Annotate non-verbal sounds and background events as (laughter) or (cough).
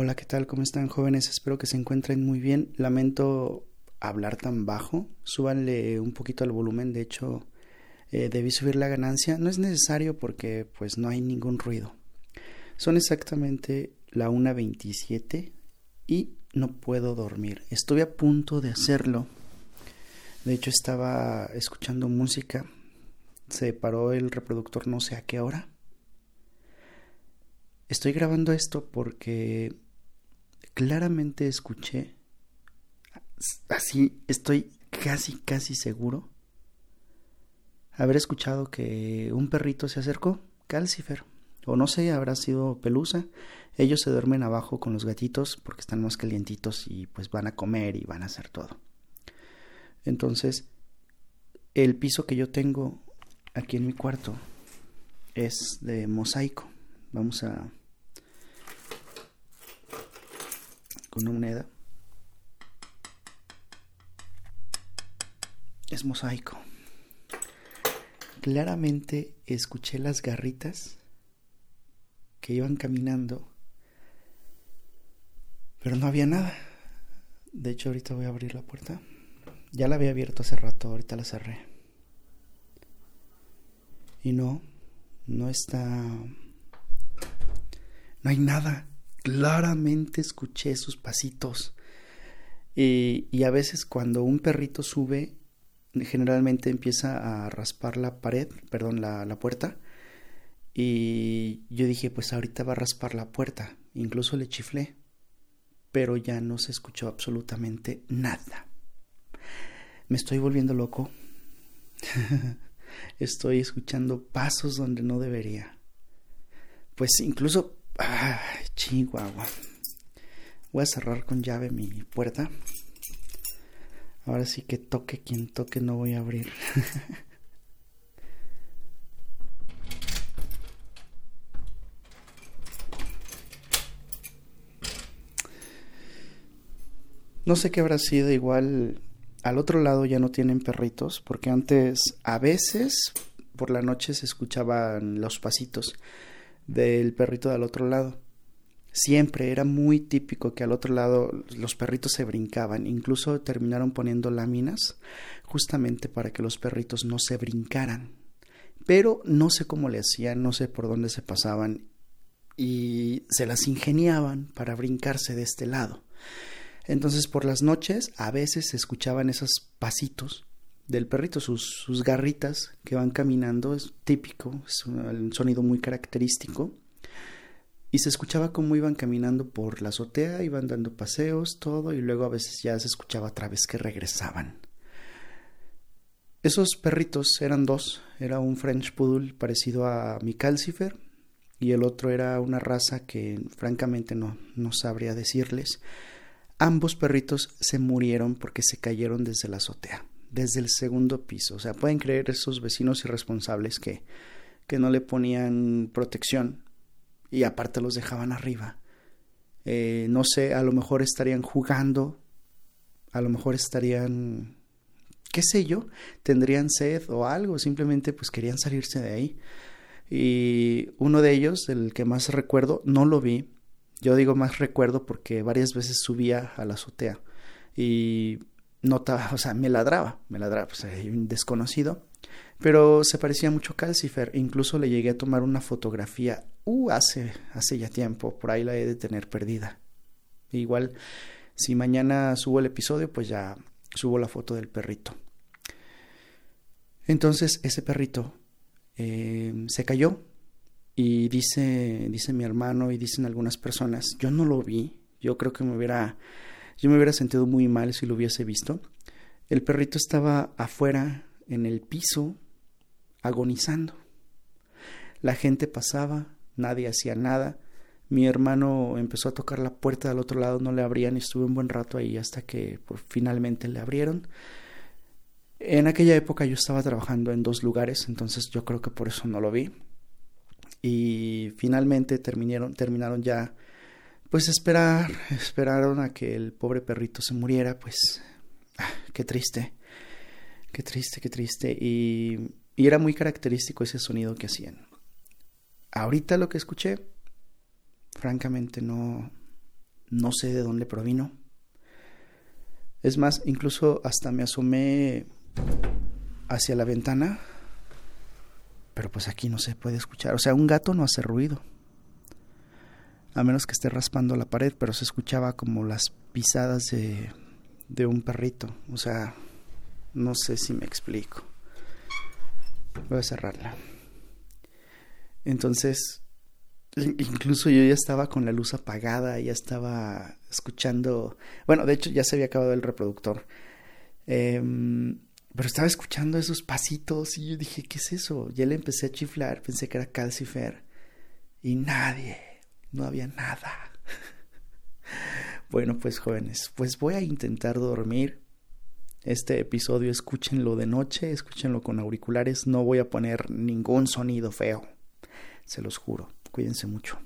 Hola, ¿qué tal? ¿Cómo están jóvenes? Espero que se encuentren muy bien. Lamento hablar tan bajo. Súbanle un poquito al volumen. De hecho, eh, debí subir la ganancia. No es necesario porque pues no hay ningún ruido. Son exactamente la 1.27 y no puedo dormir. Estuve a punto de hacerlo. De hecho, estaba escuchando música. Se paró el reproductor no sé a qué hora. Estoy grabando esto porque claramente escuché, así estoy casi, casi seguro, haber escuchado que un perrito se acercó, Calcifer, o no sé, habrá sido Pelusa. Ellos se duermen abajo con los gatitos porque están más calientitos y pues van a comer y van a hacer todo. Entonces, el piso que yo tengo aquí en mi cuarto es de mosaico. Vamos a una moneda. Es mosaico. Claramente escuché las garritas que iban caminando, pero no había nada. De hecho, ahorita voy a abrir la puerta. Ya la había abierto hace rato, ahorita la cerré. Y no, no está... No hay nada claramente escuché sus pasitos. Y, a veces cuando un perrito sube, generalmente empieza a raspar la pared, perdón, la, la puerta. Y yo dije, pues ahorita va a raspar la puerta. Incluso le chiflé. Pero ya no se escuchó absolutamente nada. Me estoy volviendo loco. (laughs) estoy escuchando pasos donde no debería. Pues incluso Ay, Chihuahua. Voy a cerrar con llave mi puerta. Ahora sí que toque quien toque, no voy a abrir. (laughs) no sé qué habrá sido igual. Al otro lado ya no tienen perritos, porque antes a veces por la noche se escuchaban los pasitos del perrito del otro lado. Siempre era muy típico que al otro lado los perritos se brincaban, incluso terminaron poniendo láminas justamente para que los perritos no se brincaran. Pero no sé cómo le hacían, no sé por dónde se pasaban y se las ingeniaban para brincarse de este lado. Entonces por las noches a veces se escuchaban esos pasitos del perrito, sus, sus garritas que van caminando, es típico, es un, sonido muy característico. Y se escuchaba cómo iban caminando por la azotea, iban dando paseos, todo, y luego a veces ya se escuchaba otra vez que regresaban. Esos perritos eran dos, era un French Poodle parecido a mi Calcifer y el otro era una raza que francamente no, no sabría decirles. Ambos perritos se murieron porque se cayeron desde la azotea desde el segundo piso. O sea, pueden creer esos vecinos irresponsables que, que no le ponían protección y aparte los dejaban arriba. Eh, no sé, a lo mejor estarían jugando, a lo mejor estarían, qué sé yo, tendrían sed o algo, simplemente pues querían salirse de ahí. Y uno de ellos, el que más recuerdo, no lo vi. Yo digo más recuerdo porque varias veces subía a la azotea y notaba, o sea, me ladraba, me ladraba, pues un desconocido, pero se parecía mucho a Calcifer, incluso le llegué a tomar una fotografía, uh, hace, hace ya tiempo, por ahí la he de tener perdida. Igual, si mañana subo el episodio, pues ya subo la foto del perrito. Entonces, ese perrito eh, se cayó y dice, dice mi hermano y dicen algunas personas, yo no lo vi, yo creo que me hubiera yo me hubiera sentido muy mal si lo hubiese visto. El perrito estaba afuera, en el piso, agonizando. La gente pasaba, nadie hacía nada. Mi hermano empezó a tocar la puerta del otro lado, no le abrían y estuve un buen rato ahí hasta que pues, finalmente le abrieron. En aquella época yo estaba trabajando en dos lugares, entonces yo creo que por eso no lo vi. Y finalmente terminaron, terminaron ya pues esperar, esperaron a que el pobre perrito se muriera, pues ah, qué triste, qué triste, qué triste. Y, y era muy característico ese sonido que hacían. Ahorita lo que escuché, francamente no, no sé de dónde provino. Es más, incluso hasta me asomé hacia la ventana, pero pues aquí no se puede escuchar. O sea, un gato no hace ruido, a menos que esté raspando la pared, pero se escuchaba como las pisadas de, de un perrito. O sea, no sé si me explico. Voy a cerrarla. Entonces, incluso yo ya estaba con la luz apagada, ya estaba escuchando, bueno, de hecho ya se había acabado el reproductor, em, pero estaba escuchando esos pasitos y yo dije, ¿qué es eso? Ya le empecé a chiflar, pensé que era Calcifer y nadie, no había nada. (laughs) bueno, pues jóvenes, pues voy a intentar dormir. Este episodio escúchenlo de noche, escúchenlo con auriculares, no voy a poner ningún sonido feo, se los juro. Cuídense mucho.